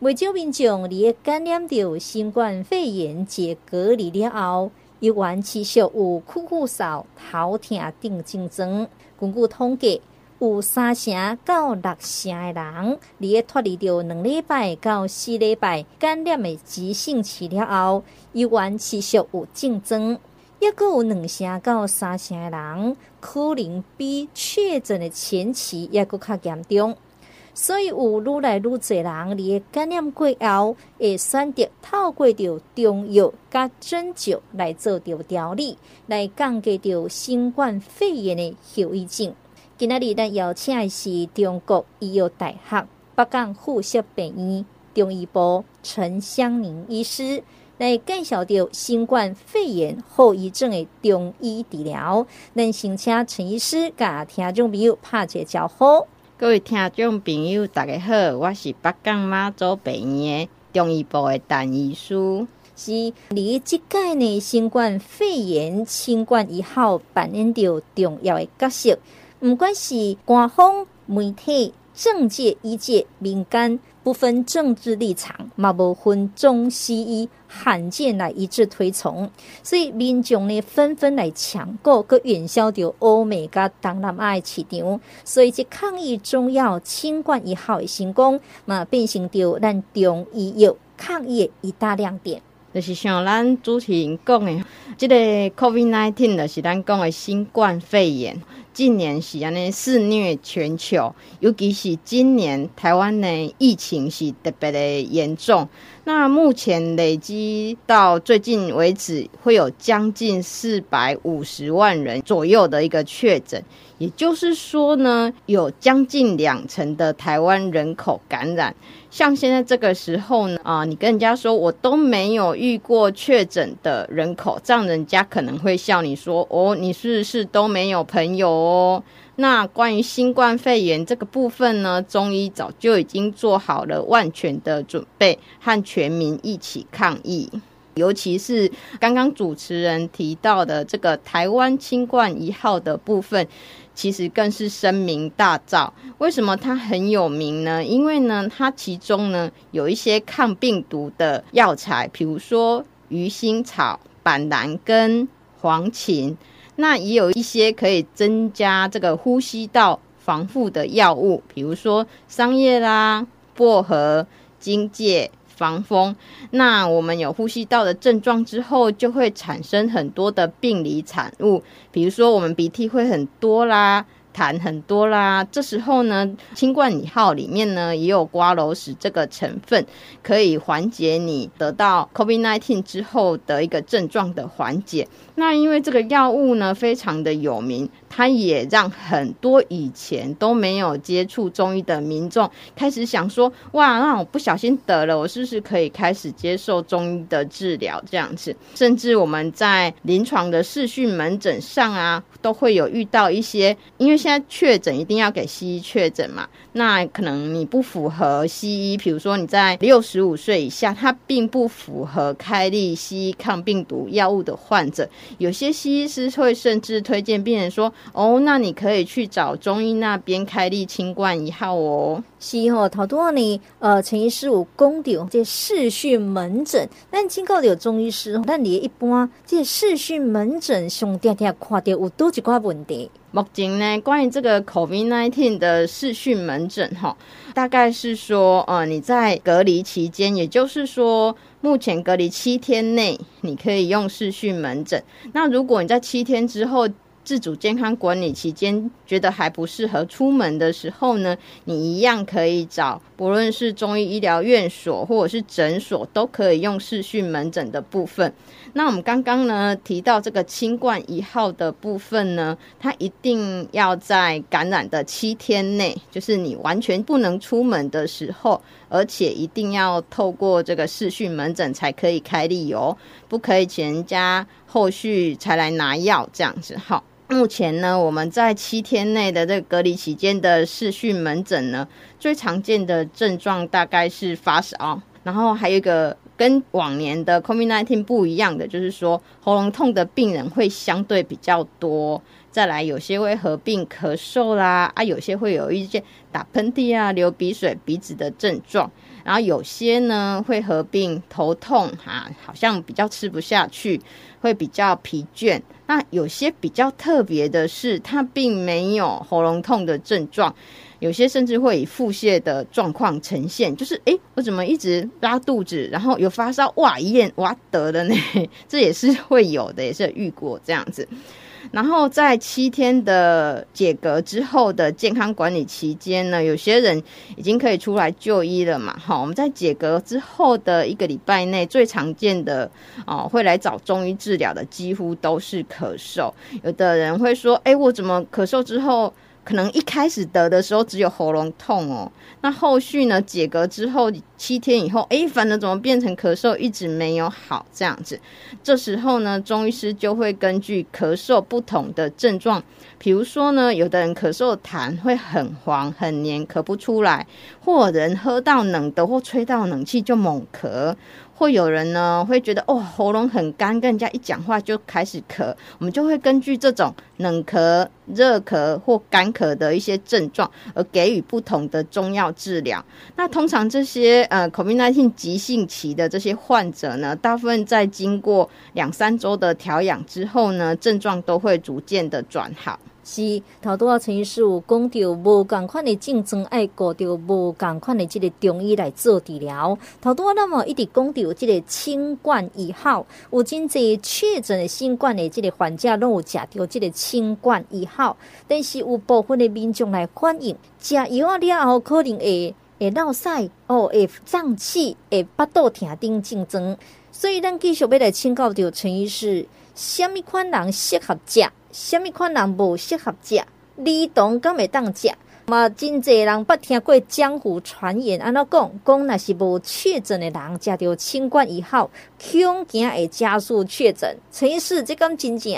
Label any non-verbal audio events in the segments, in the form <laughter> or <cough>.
未少民众伫个感染到新冠肺炎解隔离了后，依然持续有酷酷嗽、头痛等症状。根据统计，有三成到六成的人，伫个脱离到两礼拜到四礼拜感染的急性期了后，依然持续有症状。抑阁有两成到三成的人，可能比确诊的前期抑阁较严重。所以有愈来愈侪人伫个感染过后，会选择透过着中药甲针灸来做着调理，来降低着新冠肺炎的后遗症。今仔日咱邀请的是中国医药大学北港附设病院中医部陈香凝医师来介绍着新冠肺炎后遗症的中医治疗。咱先请陈医师甲听众朋友拍一个招呼。各位听众朋友，大家好，我是北港妈祖病院中医部的陈医师。是，你即届呢新冠肺炎新冠一号扮演着重要的角色，不管是官方媒体。政界、医界、民间不分政治立场，嘛无分中西医，罕见来一致推崇，所以民众呢纷纷来抢购，佮远销到欧美佮东南亚的市场，所以这抗疫中药清冠一号的成功，嘛变成着咱中医药抗疫一大亮点。就是像咱主持人讲的，这个 COVID-19 就是咱讲的新冠肺炎。近年是安尼肆虐全球，尤其是今年台湾的疫情是特别的严重。那目前累积到最近为止，会有将近四百五十万人左右的一个确诊，也就是说呢，有将近两成的台湾人口感染。像现在这个时候呢，啊，你跟人家说我都没有遇过确诊的人口，这样人家可能会笑你说，哦，你是不是都没有朋友哦？那关于新冠肺炎这个部分呢，中医早就已经做好了万全的准备，和全民一起抗疫。尤其是刚刚主持人提到的这个台湾清冠一号的部分。其实更是声名大噪。为什么它很有名呢？因为呢，它其中呢有一些抗病毒的药材，比如说鱼腥草、板蓝根、黄芩，那也有一些可以增加这个呼吸道防护的药物，比如说桑叶啦、薄荷、荆芥。防风，那我们有呼吸道的症状之后，就会产生很多的病理产物，比如说我们鼻涕会很多啦。痰很多啦，这时候呢，清冠一号里面呢也有瓜蒌实这个成分，可以缓解你得到 COVID-19 之后的一个症状的缓解。那因为这个药物呢非常的有名，它也让很多以前都没有接触中医的民众开始想说，哇，那我不小心得了，我是不是可以开始接受中医的治疗？这样子，甚至我们在临床的视讯门诊上啊，都会有遇到一些，因为。现在确诊一定要给西医确诊嘛？那可能你不符合西医，比如说你在六十五岁以下，他并不符合开立西医抗病毒药物的患者，有些西医师会甚至推荐病人说：“哦，那你可以去找中医那边开立清冠一号哦。”是哦，头多呢，呃，陈医师有讲到这视讯门诊，但经过有中医师，但你一般这视讯门诊上天天看到有多几挂问题。目前呢，关于这个 COVID-19 的视讯门诊，哈，大概是说，呃，你在隔离期间，也就是说，目前隔离七天内，你可以用视讯门诊。那如果你在七天之后，自主健康管理期间觉得还不适合出门的时候呢，你一样可以找，不论是中医医疗院所或者是诊所，都可以用视讯门诊的部分。那我们刚刚呢提到这个清冠一号的部分呢，它一定要在感染的七天内，就是你完全不能出门的时候，而且一定要透过这个视讯门诊才可以开立哦，不可以请人家后续才来拿药这样子，好。目前呢，我们在七天内的这个隔离期间的视讯门诊呢，最常见的症状大概是发烧，然后还有一个跟往年的 COVID-19 不一样的，就是说喉咙痛的病人会相对比较多。再来，有些会合并咳嗽啦，啊，有些会有一些打喷嚏啊、流鼻水、鼻子的症状。然后有些呢会合并头痛哈，好像比较吃不下去，会比较疲倦。那有些比较特别的是，它并没有喉咙痛的症状。有些甚至会以腹泻的状况呈现，就是诶，我怎么一直拉肚子，然后有发烧，哇，一验哇得了呢，<laughs> 这也是会有的，也是遇过这样子。然后在七天的解隔之后的健康管理期间呢，有些人已经可以出来就医了嘛。好，我们在解隔之后的一个礼拜内，最常见的哦，会来找中医治疗的几乎都是咳嗽。有的人会说，哎，我怎么咳嗽之后？可能一开始得的时候只有喉咙痛哦，那后续呢，解隔之后七天以后，哎，反正怎么变成咳嗽一直没有好这样子？这时候呢，中医师就会根据咳嗽不同的症状，比如说呢，有的人咳嗽痰会很黄很黏，咳不出来；或人喝到冷的或吹到冷气就猛咳。会有人呢会觉得哦，喉咙很干，跟人家一讲话就开始咳，我们就会根据这种冷咳、热咳或干咳的一些症状而给予不同的中药治疗。那通常这些呃 COVID-19 急性期的这些患者呢，大部分在经过两三周的调养之后呢，症状都会逐渐的转好。是，头拄仔陈医师有讲到无共款的症状，爱顾到无共款的这个中医来做治疗。头拄仔那么一直讲到这个清冠一号，有真侪确诊的新冠的这个患者拢有食到这个清冠一号，但是有部分的民众来反映，食药了后可能会会落屎哦，会胀气，会腹肚疼等症状。所以咱继续要来请教到陈医师，什么款人适合食？什么款人不适合食？儿童敢会当食？嘛，真侪人捌听过江湖传言，安怎讲？讲若是无确诊的人食到清冠一号，恐惊会加速确诊。陈医师，这敢真正？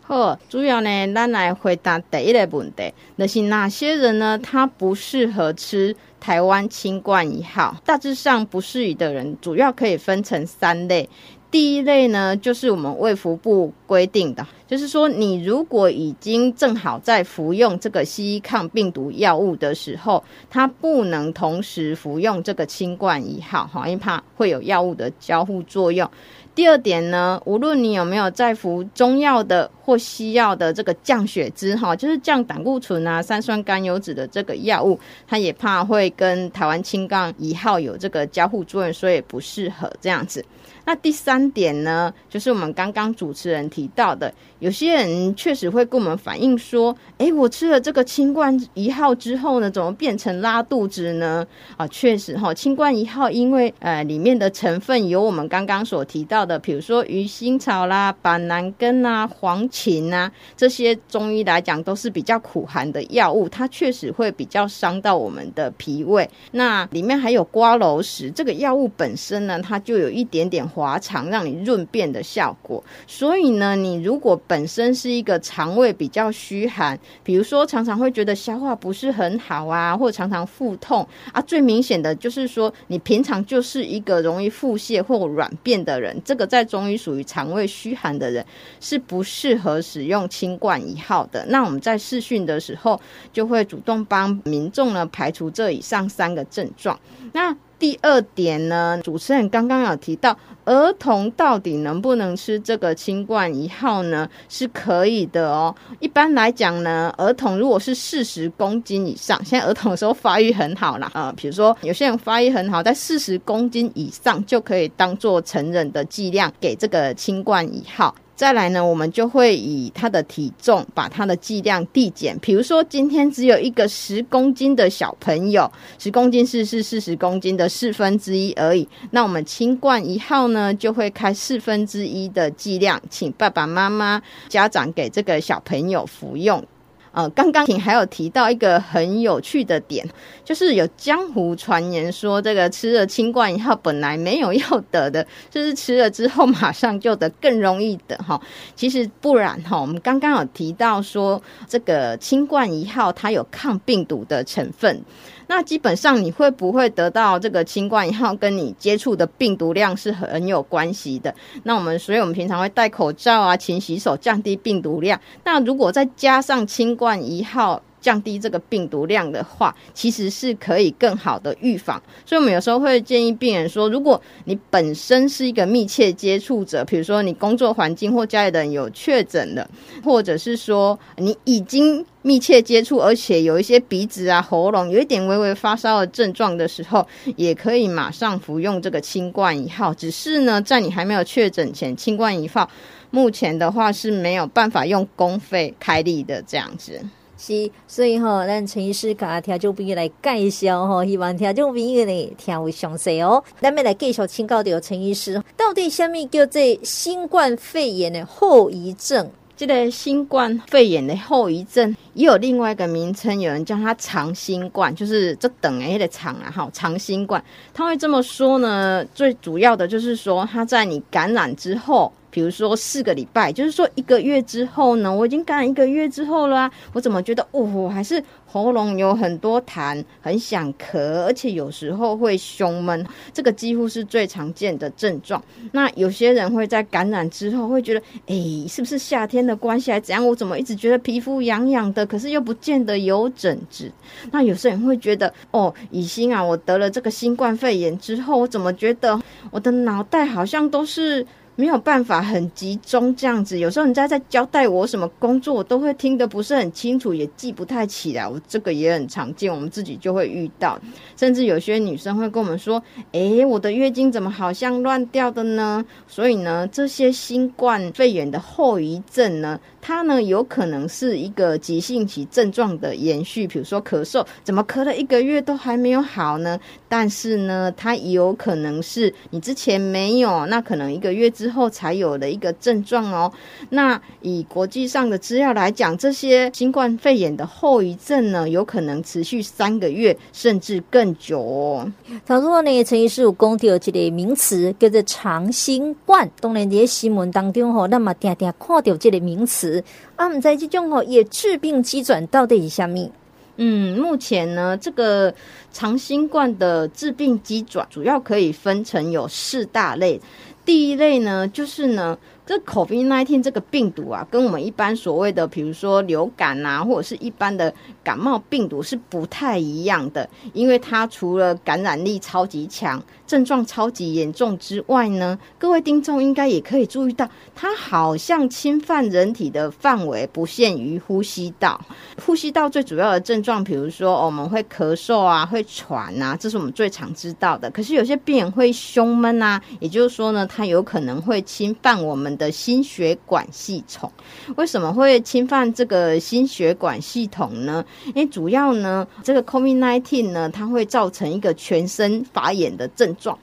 好，主要呢，咱来回答第一个问题，就是哪些人呢？他不适合吃台湾清冠一号？大致上不适宜的人，主要可以分成三类。第一类呢，就是我们卫福部规定的，就是说你如果已经正好在服用这个西医抗病毒药物的时候，它不能同时服用这个清冠一号，哈，因为怕会有药物的交互作用。第二点呢，无论你有没有在服中药的或西药的这个降血脂，哈，就是降胆固醇啊、三酸甘油脂的这个药物，它也怕会跟台湾青杠一号有这个交互作用，所以不适合这样子。那第三点呢，就是我们刚刚主持人提到的，有些人确实会跟我们反映说，诶，我吃了这个清冠一号之后呢，怎么变成拉肚子呢？啊，确实哈，清冠一号因为呃里面的成分有我们刚刚所提到的，的比如说鱼腥草啦、板蓝根啊、黄芩啊，这些中医来讲都是比较苦寒的药物，它确实会比较伤到我们的脾胃。那里面还有瓜蒌实，这个药物本身呢，它就有一点点。滑肠让你润便的效果，所以呢，你如果本身是一个肠胃比较虚寒，比如说常常会觉得消化不是很好啊，或常常腹痛啊，最明显的就是说你平常就是一个容易腹泻或软便的人，这个在中医属于肠胃虚寒的人是不适合使用清冠一号的。那我们在试训的时候就会主动帮民众呢排除这以上三个症状。那第二点呢，主持人刚刚有提到，儿童到底能不能吃这个清冠一号呢？是可以的哦。一般来讲呢，儿童如果是四十公斤以上，现在儿童的时候发育很好啦，啊，比如说有些人发育很好，在四十公斤以上就可以当做成人的剂量给这个清冠一号。再来呢，我们就会以他的体重把他的剂量递减。比如说，今天只有一个十公斤的小朋友，十公斤是是四十公斤的四分之一而已。那我们清冠一号呢，就会开四分之一的剂量，请爸爸妈妈、家长给这个小朋友服用。呃，刚刚还有提到一个很有趣的点，就是有江湖传言说，这个吃了新冠一号本来没有要得的，就是吃了之后马上就得，更容易得哈。其实不然哈，我们刚刚有提到说，这个新冠一号它有抗病毒的成分。那基本上你会不会得到这个新冠一号，跟你接触的病毒量是很有关系的。那我们，所以我们平常会戴口罩啊，勤洗手，降低病毒量。那如果再加上新冠一号降低这个病毒量的话，其实是可以更好的预防。所以，我们有时候会建议病人说，如果你本身是一个密切接触者，比如说你工作环境或家里的人有确诊的，或者是说你已经密切接触，而且有一些鼻子啊、喉咙有一点微微发烧的症状的时候，也可以马上服用这个清冠一号。只是呢，在你还没有确诊前，清冠一号目前的话是没有办法用公费开立的这样子。是，所以吼，咱陈医师甲听众朋友来介绍吼，希望听众朋友呢听为详细哦。咱们来继续请教到陈医师，到底什么叫做新冠肺炎的后遗症？这个新冠肺炎的后遗症也有另外一个名称，有人叫它长新冠，就是这等于的长啊，哈，长新冠。他会这么说呢，最主要的就是说，它在你感染之后。比如说四个礼拜，就是说一个月之后呢，我已经感染一个月之后了，我怎么觉得哦，还是喉咙有很多痰，很想咳，而且有时候会胸闷，这个几乎是最常见的症状。那有些人会在感染之后会觉得，诶，是不是夏天的关系还怎样？我怎么一直觉得皮肤痒痒的，可是又不见得有疹子？那有些人会觉得，哦，以心啊，我得了这个新冠肺炎之后，我怎么觉得我的脑袋好像都是。没有办法很集中这样子，有时候人家在交代我什么工作，我都会听得不是很清楚，也记不太起来。我这个也很常见，我们自己就会遇到。甚至有些女生会跟我们说：“诶，我的月经怎么好像乱掉的呢？”所以呢，这些新冠肺炎的后遗症呢，它呢有可能是一个急性期症状的延续，比如说咳嗽，怎么咳了一个月都还没有好呢？但是呢，它有可能是你之前没有，那可能一个月之后才有的一个症状哦。那以国际上的资料来讲，这些新冠肺炎的后遗症呢，有可能持续三个月甚至更久哦。他说呢，陈医师有讲到一个名词叫做长新冠，当然在新闻当中吼，那么定定看到这个名词，啊，唔知这种吼也致病机转到底是什么？嗯，目前呢，这个长新冠的致病机转主要可以分成有四大类。第一类呢，就是呢，这 COVID nineteen 这个病毒啊，跟我们一般所谓的，比如说流感啊，或者是一般的感冒病毒是不太一样的，因为它除了感染力超级强。症状超级严重之外呢，各位听众应该也可以注意到，它好像侵犯人体的范围不限于呼吸道。呼吸道最主要的症状，比如说我们会咳嗽啊，会喘啊，这是我们最常知道的。可是有些病人会胸闷啊，也就是说呢，它有可能会侵犯我们的心血管系统。为什么会侵犯这个心血管系统呢？因为主要呢，这个 COVID-19 呢，它会造成一个全身发炎的症。状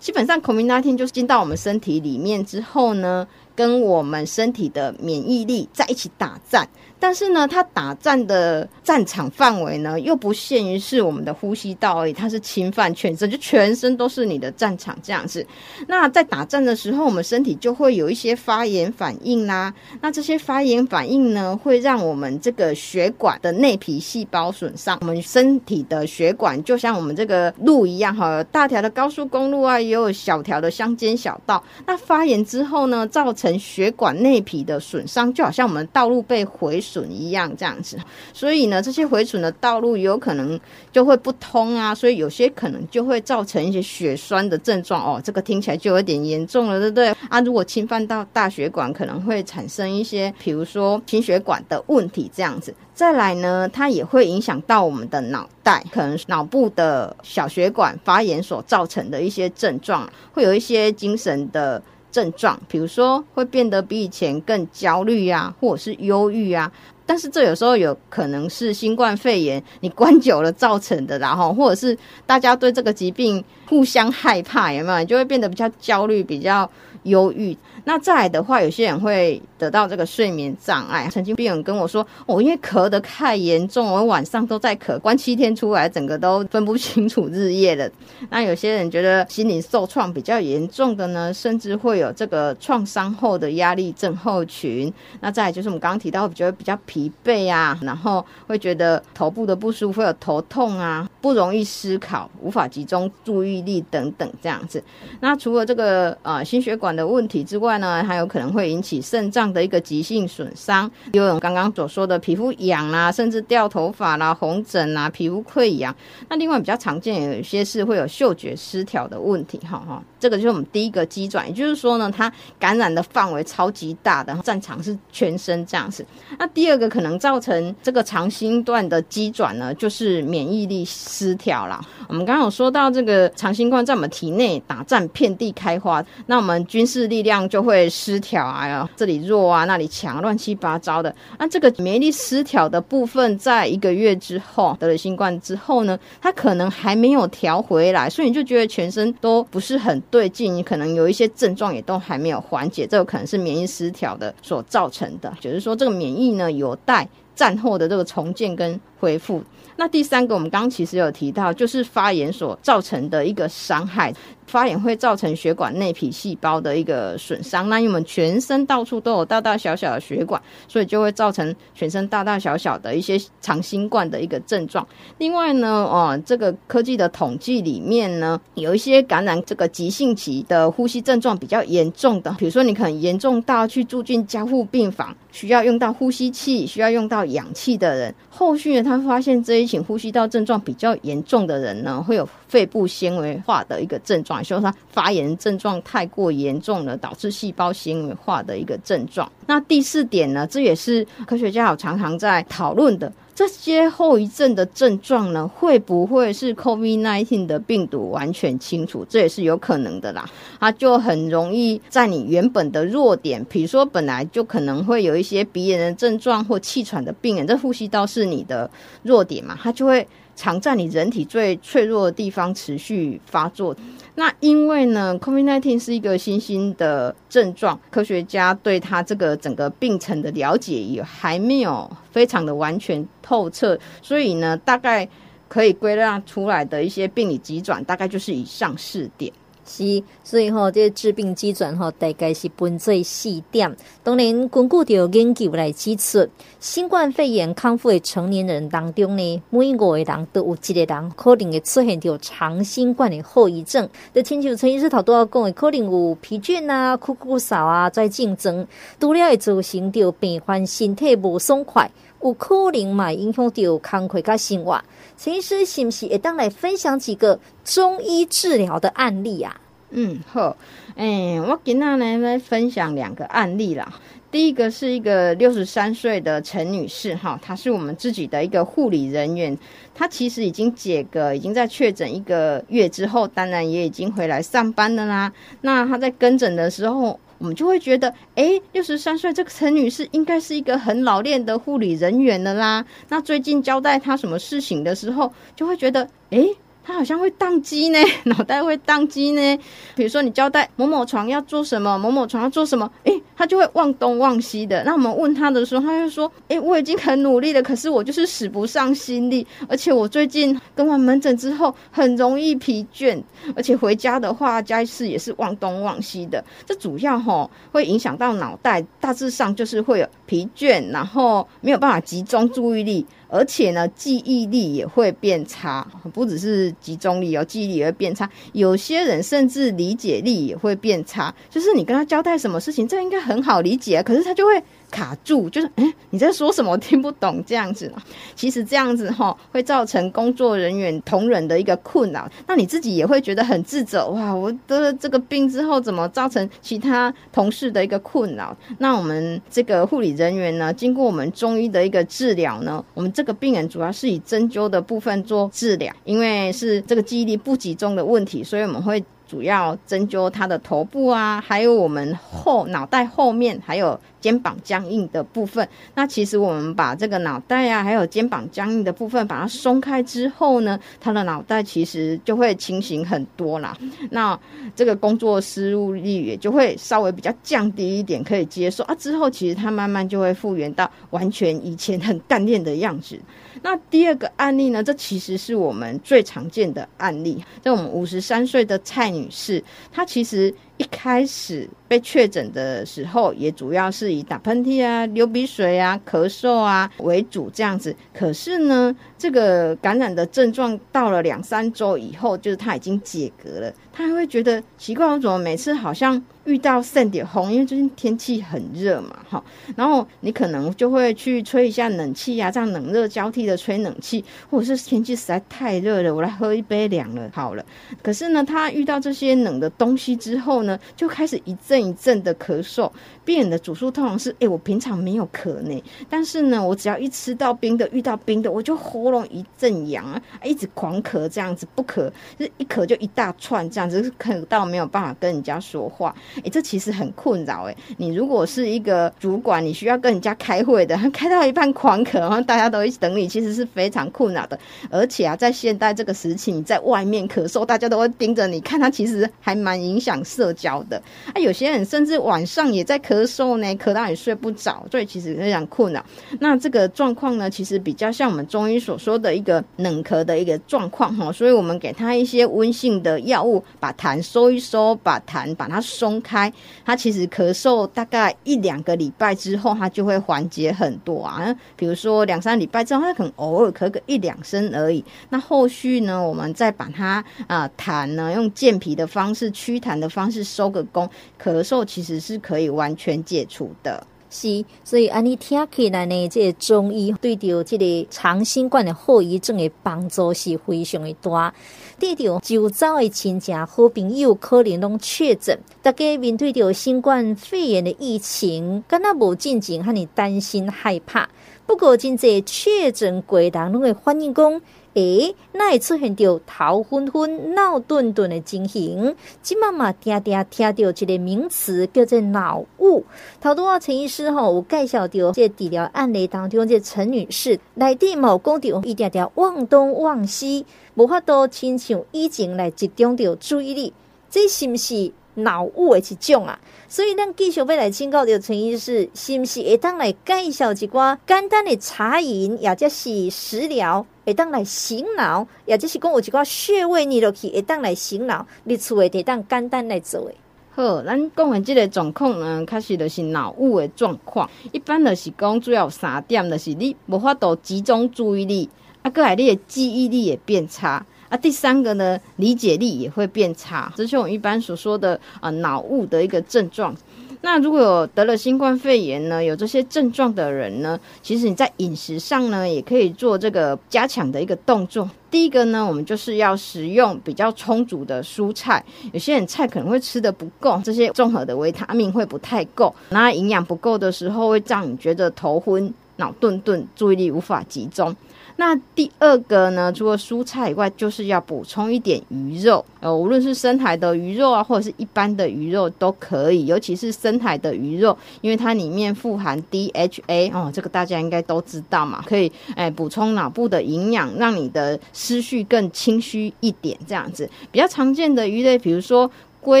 基本上，COVID-19 就是进到我们身体里面之后呢，跟我们身体的免疫力在一起打战。但是呢，它打战的战场范围呢，又不限于是我们的呼吸道而已，它是侵犯全身，就全身都是你的战场这样子。那在打仗的时候，我们身体就会有一些发炎反应啦。那这些发炎反应呢，会让我们这个血管的内皮细胞损伤。我们身体的血管就像我们这个路一样，哈，大条的高速公路啊，也有小条的乡间小道。那发炎之后呢，造成血管内皮的损伤，就好像我们道路被毁损。一样这样子，所以呢，这些回损的道路有可能就会不通啊，所以有些可能就会造成一些血栓的症状哦。这个听起来就有点严重了，对不对啊？如果侵犯到大血管，可能会产生一些，比如说心血管的问题这样子。再来呢，它也会影响到我们的脑袋，可能脑部的小血管发炎所造成的一些症状，会有一些精神的。症状，比如说会变得比以前更焦虑啊，或者是忧郁啊。但是这有时候有可能是新冠肺炎你关久了造成的，然后或者是大家对这个疾病互相害怕，有没有？就会变得比较焦虑，比较忧郁。那再来的话，有些人会得到这个睡眠障碍。曾经病人跟我说，我、哦、因为咳得太严重，我晚上都在咳，关七天出来，整个都分不清楚日夜了。那有些人觉得心理受创比较严重的呢，甚至会有这个创伤后的压力症候群。那再来就是我们刚刚提到，觉得比较疲惫啊，然后会觉得头部的不舒服，会有头痛啊，不容易思考，无法集中注意力等等这样子。那除了这个呃心血管的问题之外外呢，还有可能会引起肾脏的一个急性损伤，有刚刚所说的皮肤痒啦，甚至掉头发啦、红疹啊、皮肤溃疡。那另外比较常见有一些是会有嗅觉失调的问题，哈哈，这个就是我们第一个机转，也就是说呢，它感染的范围超级大的，战场是全身这样子。那第二个可能造成这个长新冠的机转呢，就是免疫力失调了。我们刚刚有说到这个长新冠在我们体内打战遍地开花，那我们军事力量就会失调啊，这里弱啊，那里强，乱七八糟的。那这个免疫力失调的部分，在一个月之后得了新冠之后呢，它可能还没有调回来，所以你就觉得全身都不是很 <laughs> 对劲，你可能有一些症状也都还没有缓解，这个可能是免疫失调的所造成的，就是说这个免疫呢有待战后的这个重建跟恢复。那第三个，我们刚刚其实有提到，就是发炎所造成的一个伤害。发炎会造成血管内皮细胞的一个损伤。那因为我们全身到处都有大大小小的血管，所以就会造成全身大大小小的一些长新冠的一个症状。另外呢，哦，这个科技的统计里面呢，有一些感染这个急性期的呼吸症状比较严重的，比如说你可能严重到去住进加护病房，需要用到呼吸器，需要用到氧气的人，后续呢，他发现这一型呼吸道症状比较严重的人呢，会有肺部纤维化的一个症状。就是他发炎症状太过严重了，导致细胞纤维化的一个症状。那第四点呢，这也是科学家有常常在讨论的，这些后遗症的症状呢，会不会是 COVID-19 的病毒完全清除？这也是有可能的啦。它就很容易在你原本的弱点，比如说本来就可能会有一些鼻炎的症状或气喘的病人，这呼吸道是你的弱点嘛，它就会。常在你人体最脆弱的地方持续发作。那因为呢，COVID-19 是一个新兴的症状，科学家对它这个整个病程的了解也还没有非常的完全透彻，所以呢，大概可以归纳出来的一些病理急转，大概就是以上四点。是，所以吼、哦，这个致病机转吼，大概是分做四点。当然，根据着研究来指出，新冠肺炎康复的成年人当中呢，每五个人都有一个人可能会出现着长新冠的后遗症。就亲像陈医师头拄仔讲的，可能有疲倦啊、酷酷嗽啊，在竞争，除了会造成着病患身体无爽快，有可能嘛影响着工课甲生活。陈医师是不是也当来分享几个中医治疗的案例啊？嗯，好，哎、我今天来来分享两个案例啦。第一个是一个六十三岁的陈女士，哈，她是我们自己的一个护理人员，她其实已经解隔，已经在确诊一个月之后，当然也已经回来上班了啦。那她在跟诊的时候。我们就会觉得，哎，六十三岁这个陈女士应该是一个很老练的护理人员了啦。那最近交代她什么事情的时候，就会觉得，哎。他好像会宕机呢，<laughs> 脑袋会宕机呢。比如说，你交代某某床要做什么，某某床要做什么，诶，他就会忘东忘西的。那我们问他的时候，他就说：“诶，我已经很努力了，可是我就是使不上心力，而且我最近跟完门诊之后很容易疲倦，而且回家的话，家事也是忘东忘西的。这主要齁会影响到脑袋，大致上就是会有疲倦，然后没有办法集中注意力。”而且呢，记忆力也会变差，不只是集中力哦，记忆力也会变差。有些人甚至理解力也会变差，就是你跟他交代什么事情，这应该很好理解，可是他就会。卡住，就是哎、你在说什么？我听不懂这样子。其实这样子哈，会造成工作人员同仁的一个困扰。那你自己也会觉得很自责。哇，我得了这个病之后，怎么造成其他同事的一个困扰？那我们这个护理人员呢，经过我们中医的一个治疗呢，我们这个病人主要是以针灸的部分做治疗，因为是这个记忆力不集中的问题，所以我们会。主要针灸他的头部啊，还有我们后脑袋后面，还有肩膀僵硬的部分。那其实我们把这个脑袋啊，还有肩膀僵硬的部分，把它松开之后呢，他的脑袋其实就会清醒很多啦。那这个工作失误率也就会稍微比较降低一点，可以接受啊。之后其实他慢慢就会复原到完全以前很干练的样子。那第二个案例呢，这其实是我们最常见的案例，在我们五十三岁的蔡女士，她其实一开始被确诊的时候，也主要是以打喷嚏啊、流鼻水啊、咳嗽啊为主这样子。可是呢，这个感染的症状到了两三周以后，就是他已经解隔了，他还会觉得奇怪，我怎么每次好像遇到圣点红，因为最近天气很热嘛，哈，然后你可能就会去吹一下冷气啊，这样冷热交替的吹冷气，或者是天气实在太热了，我来喝一杯凉了，好了。可是呢，他遇到这些冷的东西之后呢，就开始一阵一阵的咳嗽。病人的主诉通常是：哎、我平常没有咳呢，但是呢，我只要一吃到冰的，遇到冰的，我就喉咙一阵痒啊，一直狂咳这样子，不咳，就一咳就一大串这样子，咳到没有办法跟人家说话。哎、这其实很困扰哎。你如果是一个主管，你需要跟人家开会的，开到一半狂咳，然后大家都一起等你，其实是非常困扰的。而且啊，在现代这个时期，你在外面咳嗽，大家都会盯着你看，他其实还蛮影响社交的。啊，有些人甚至晚上也在咳嗽呢，咳到你睡不着，所以其实非常困扰。那这个状况呢，其实比较像我们中医所说的一个冷咳的一个状况哈，所以我们给他一些温性的药物，把痰收一收，把痰把它松开，他其实咳嗽大概一两个礼拜之后，他就会缓解很多啊。比如说两三礼拜之后，他可能偶尔咳个一两声而已。那后续呢，我们再把它啊痰呢，用健脾的方式祛痰的方式收个工，咳嗽其实是可以完全解除的。是，所以安尼听起来呢，这个中医对着这个长新冠的后遗症的帮助是非常的大。对着周遭的亲戚好朋友可能拢确诊，大家面对着新冠肺炎的疫情，敢若无进前和你担心害怕。不过真济确诊过人拢会反映讲。诶，那会出现着头昏昏、脑钝钝的情形。今妈妈听听听到一个名词叫做脑雾。头拄啊，陈医师吼有介绍到这治疗案例当中，这陈女士内底嘛有讲到一点点忘东忘西，无法度亲像以前来集中着注意力，这是不是？脑雾的一种啊，所以咱继续要来请教的陈医师，是不是会当来介绍一寡简单的茶饮，也就是食疗，会当来醒脑，也就是讲有一寡穴位你落去，会当来醒脑，你厝会得当简单来做诶。好，咱讲的这个状况呢，开始就是脑雾的状况，一般的是讲主要有三点，就是你无法度集中注意力，啊，搁来你的记忆力也变差。啊，第三个呢，理解力也会变差，这是我们一般所说的啊脑雾的一个症状。那如果有得了新冠肺炎呢，有这些症状的人呢，其实你在饮食上呢，也可以做这个加强的一个动作。第一个呢，我们就是要食用比较充足的蔬菜，有些人菜可能会吃得不够，这些综合的维他命会不太够，那营养不够的时候，会让你觉得头昏、脑顿顿，注意力无法集中。那第二个呢，除了蔬菜以外，就是要补充一点鱼肉，呃，无论是深海的鱼肉啊，或者是一般的鱼肉都可以，尤其是深海的鱼肉，因为它里面富含 DHA 哦，这个大家应该都知道嘛，可以哎补充脑部的营养，让你的思绪更清晰一点，这样子。比较常见的鱼类，比如说。鲑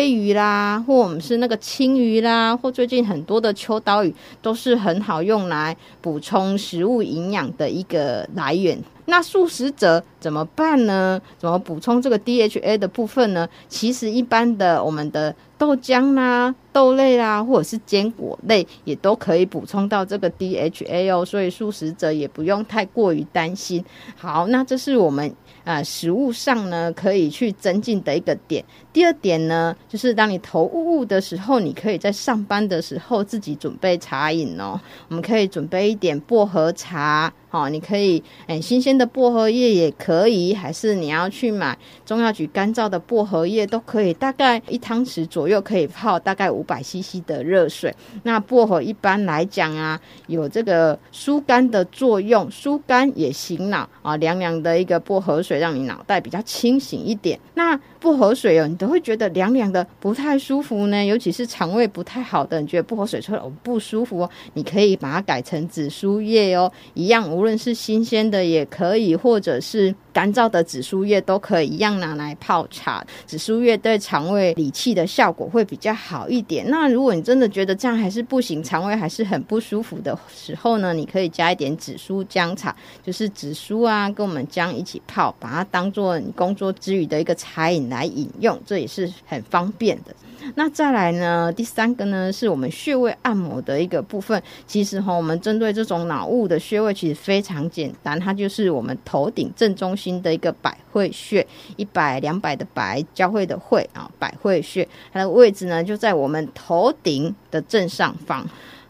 鱼啦，或我们是那个青鱼啦，或最近很多的秋刀鱼，都是很好用来补充食物营养的一个来源。那素食者怎么办呢？怎么补充这个 DHA 的部分呢？其实一般的我们的豆浆啦、豆类啦，或者是坚果类，也都可以补充到这个 DHA 哦。所以素食者也不用太过于担心。好，那这是我们。啊、呃，食物上呢，可以去增进的一个点。第二点呢，就是当你头雾雾的时候，你可以在上班的时候自己准备茶饮哦。我们可以准备一点薄荷茶。好，你可以，诶，新鲜的薄荷叶也可以，还是你要去买中药局干燥的薄荷叶都可以，大概一汤匙左右可以泡大概五百 CC 的热水。那薄荷一般来讲啊，有这个疏肝的作用，疏肝也醒脑啊，凉凉的一个薄荷水，让你脑袋比较清醒一点。那不喝水哦，你都会觉得凉凉的，不太舒服呢。尤其是肠胃不太好的，你觉得不喝水出来不舒服哦，你可以把它改成紫苏叶哦，一样，无论是新鲜的也可以，或者是干燥的紫苏叶都可以一样拿来泡茶。紫苏叶对肠胃理气的效果会比较好一点。那如果你真的觉得这样还是不行，肠胃还是很不舒服的时候呢，你可以加一点紫苏姜茶，就是紫苏啊跟我们姜一起泡，把它当做你工作之余的一个茶饮来饮用，这也是很方便的。那再来呢，第三个呢，是我们穴位按摩的一个部分。其实哈，我们针对这种脑雾的穴位，其实非常简单，它就是我们头顶正中新的一个百会穴，一百两百的百，交汇的会啊，百会穴，它的位置呢就在我们头顶的正上方。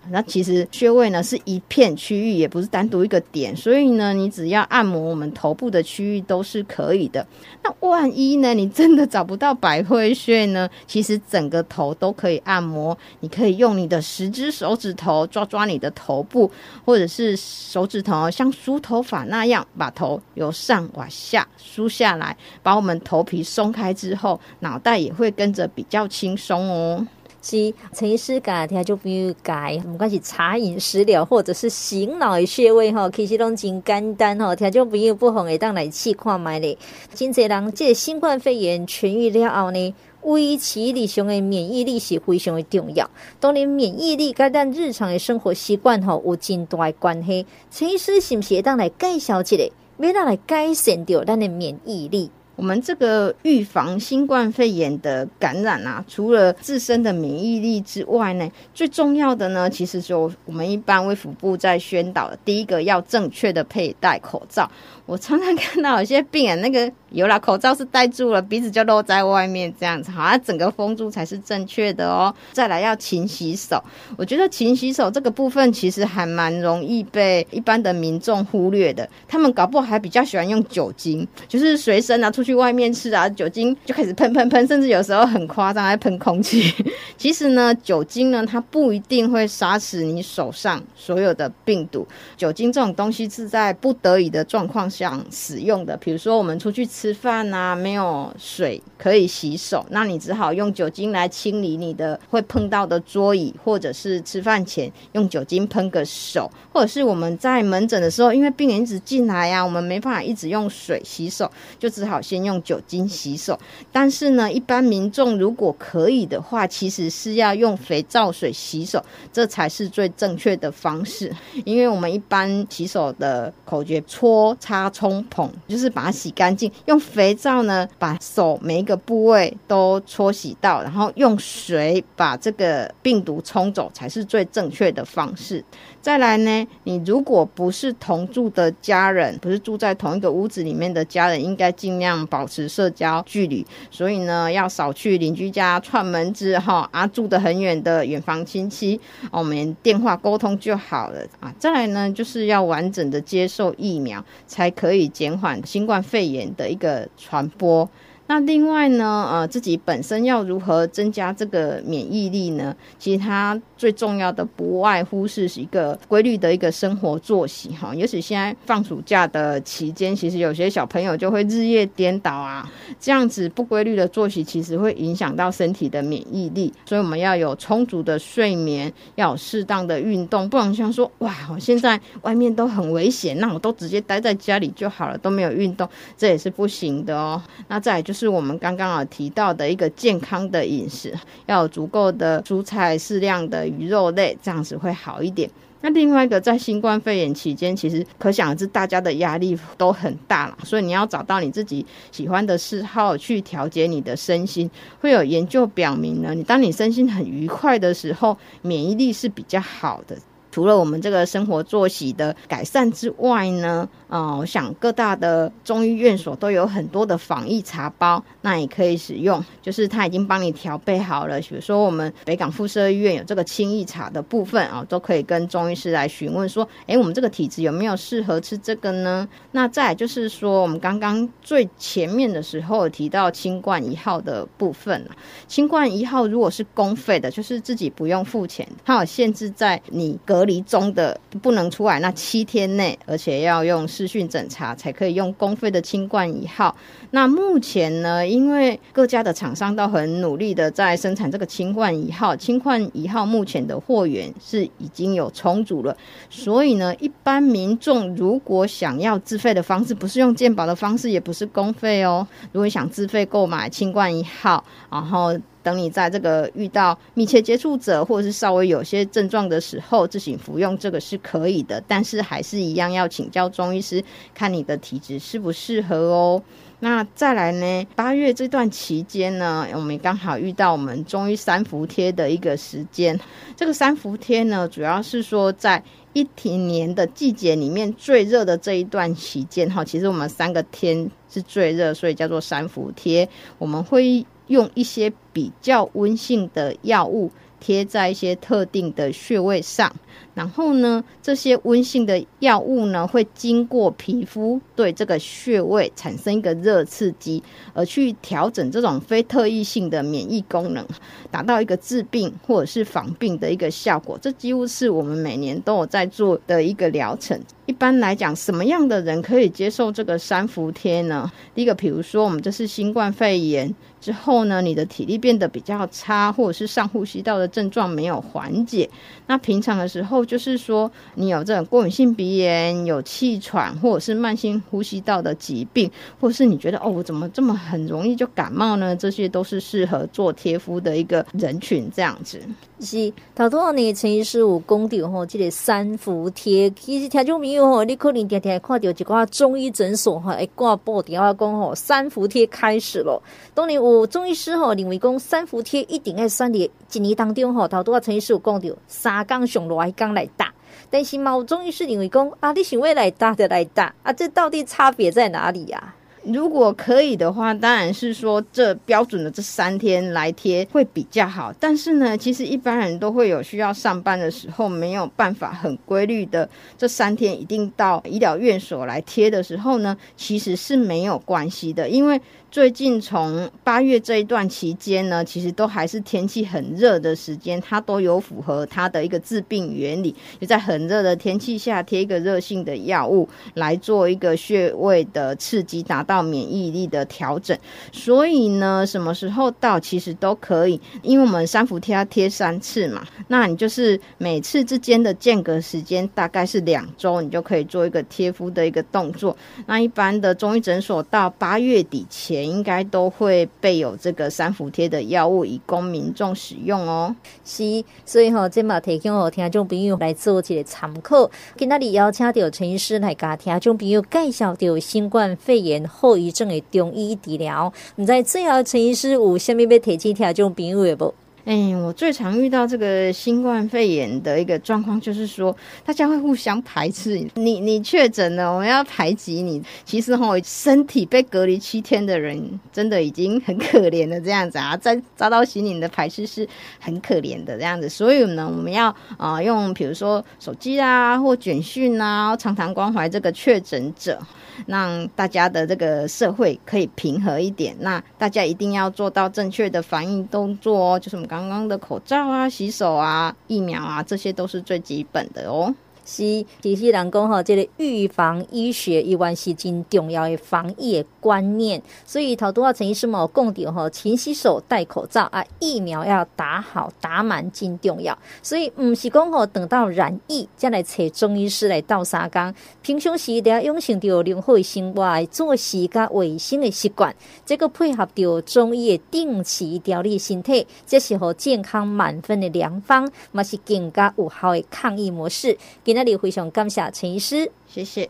那其实穴位呢是一片区域，也不是单独一个点，所以呢，你只要按摩我们头部的区域都是可以的。那万一呢，你真的找不到百会穴呢？其实整个头都可以按摩，你可以用你的十只手指头抓抓你的头部，或者是手指头像梳头发那样，把头由上往下梳下来，把我们头皮松开之后，脑袋也会跟着比较轻松哦。是陈医师讲，听就比如讲，不管是茶饮食疗，或者是醒脑的穴位吼，其实拢真简单吼，听就比如不妨会当来试看卖咧。真侪人这个新冠肺炎痊愈了后呢，维持日常的免疫力是非常的重要。当然，免疫力跟咱日常的生活习惯吼有真大的关系。陈医师是不是会当来介绍一下，要当来改善掉咱的免疫力？我们这个预防新冠肺炎的感染啊，除了自身的免疫力之外呢，最重要的呢，其实就我们一般卫福部在宣导的，第一个要正确的佩戴口罩。我常常看到有些病人那个有了口罩是戴住了，鼻子就露在外面这样子，好像整个封住才是正确的哦。再来要勤洗手，我觉得勤洗手这个部分其实还蛮容易被一般的民众忽略的，他们搞不好还比较喜欢用酒精，就是随身拿出去去外面吃啊，酒精就开始喷喷喷，甚至有时候很夸张还喷空气。<laughs> 其实呢，酒精呢它不一定会杀死你手上所有的病毒，酒精这种东西是在不得已的状况下。使用的，比如说我们出去吃饭啊，没有水可以洗手，那你只好用酒精来清理你的会碰到的桌椅，或者是吃饭前用酒精喷个手，或者是我们在门诊的时候，因为病人一直进来呀、我们没办法一直用水洗手，就只好先用酒精洗手。但是呢，一般民众如果可以的话，其实是要用肥皂水洗手，这才是最正确的方式。因为我们一般洗手的口诀搓擦。冲捧就是把它洗干净，用肥皂呢把手每一个部位都搓洗到，然后用水把这个病毒冲走，才是最正确的方式。再来呢，你如果不是同住的家人，不是住在同一个屋子里面的家人，应该尽量保持社交距离。所以呢，要少去邻居家串门子哈。啊，住得很远的远房亲戚，我们电话沟通就好了啊。再来呢，就是要完整的接受疫苗，才可以减缓新冠肺炎的一个传播。那另外呢，呃，自己本身要如何增加这个免疫力呢？其实它最重要的不外乎是一个规律的一个生活作息哈。尤其现在放暑假的期间，其实有些小朋友就会日夜颠倒啊，这样子不规律的作息其实会影响到身体的免疫力。所以我们要有充足的睡眠，要有适当的运动，不能像说哇，我现在外面都很危险，那我都直接待在家里就好了，都没有运动，这也是不行的哦。那再来就是。是我们刚刚有提到的一个健康的饮食，要有足够的蔬菜、适量的鱼肉类，这样子会好一点。那另外一个，在新冠肺炎期间，其实可想而知，大家的压力都很大了，所以你要找到你自己喜欢的嗜好，去调节你的身心。会有研究表明呢，你当你身心很愉快的时候，免疫力是比较好的。除了我们这个生活作息的改善之外呢，啊、我想各大的中医院所都有很多的防疫茶包，那也可以使用。就是他已经帮你调配好了，比如说我们北港附设医院有这个清疫茶的部分啊，都可以跟中医师来询问说，哎，我们这个体质有没有适合吃这个呢？那再就是说，我们刚刚最前面的时候提到清冠一号的部分啊，清冠一号如果是公费的，就是自己不用付钱，它有限制在你隔。隔离中的不能出来，那七天内，而且要用视讯诊查才可以用公费的清冠一号。那目前呢，因为各家的厂商都很努力的在生产这个清冠一号，清冠一号目前的货源是已经有充足了，所以呢，一般民众如果想要自费的方式，不是用健保的方式，也不是公费哦。如果想自费购买清冠一号，然后等你在这个遇到密切接触者或者是稍微有些症状的时候自行服用，这个是可以的，但是还是一样要请教中医师，看你的体质适不适合哦。那再来呢，八月这段期间呢，我们刚好遇到我们中医三伏贴的一个时间。这个三伏贴呢，主要是说在一年的季节里面最热的这一段期间哈，其实我们三个天是最热，所以叫做三伏贴。我们会用一些比较温性的药物贴在一些特定的穴位上。然后呢，这些温性的药物呢，会经过皮肤对这个穴位产生一个热刺激，而去调整这种非特异性的免疫功能，达到一个治病或者是防病的一个效果。这几乎是我们每年都有在做的一个疗程。一般来讲，什么样的人可以接受这个三伏贴呢？第一个，比如说我们这是新冠肺炎之后呢，你的体力变得比较差，或者是上呼吸道的症状没有缓解，那平常的时候。就是说，你有这种过敏性鼻炎、有气喘，或者是慢性呼吸道的疾病，或者是你觉得哦，我怎么这么很容易就感冒呢？这些都是适合做贴敷的一个人群，这样子。是，头拄仔呢，陈医师有讲到吼，这个三伏贴，其实听众朋友吼，你可能天天看到一寡中医诊所哈，会挂布条啊，讲吼三伏贴开始了。当然有中医师吼认为讲三伏贴一定要选在一年当中吼，头拄仔陈医师有讲到三工上热一工来打，但是嘛有中医师认为讲啊，你想要来打就来打啊，这到底差别在哪里呀、如果可以的话，当然是说这标准的这三天来贴会比较好。但是呢，其实一般人都会有需要上班的时候，没有办法很规律的这三天一定到医疗院所来贴的时候呢，其实是没有关系的，因为。最近从八月这一段期间呢，其实都还是天气很热的时间，它都有符合它的一个治病原理，就在很热的天气下贴一个热性的药物来做一个穴位的刺激，达到免疫力的调整。所以呢，什么时候到其实都可以，因为我们三伏贴要贴三次嘛，那你就是每次之间的间隔时间大概是两周，你就可以做一个贴敷的一个动作。那一般的中医诊所到八月底前。应该都会备有这个三伏贴的药物，以供民众使用哦。是，所以哈，这嘛提供给听众朋友来做一个参考。今天里邀请到陈医师来甲听众朋友介绍到新冠肺炎后遗症的中医治疗。唔在最后陈医师有虾米要提醒听众朋友的不？哎，我最常遇到这个新冠肺炎的一个状况，就是说大家会互相排斥你。你确诊了，我们要排挤你。其实哈，身体被隔离七天的人，真的已经很可怜了。这样子啊，在遭到心灵的排斥是很可怜的这样子。所以呢，我们要啊、用比如说手机啊，或简讯啊，常常关怀这个确诊者。让大家的这个社会可以平和一点，那大家一定要做到正确的防疫动作哦，就是我们刚刚刚的口罩啊、洗手啊、疫苗啊，这些都是最基本的哦。是，其实人讲吼，这个预防医学一万是真重要的防疫的观念。所以头拄仔陈医师嘛讲到吼，勤洗手、戴口罩啊，疫苗要打好打满，真重要。所以唔是讲吼，等到染疫再来找中医师来斗三工。平常时一定要养成着良好的生活作息甲卫生的习惯，这个配合着中医的定期调理身体，这是和健康满分的良方，嘛是更加有效的抗疫模式。今天非常感谢陈医师，谢谢。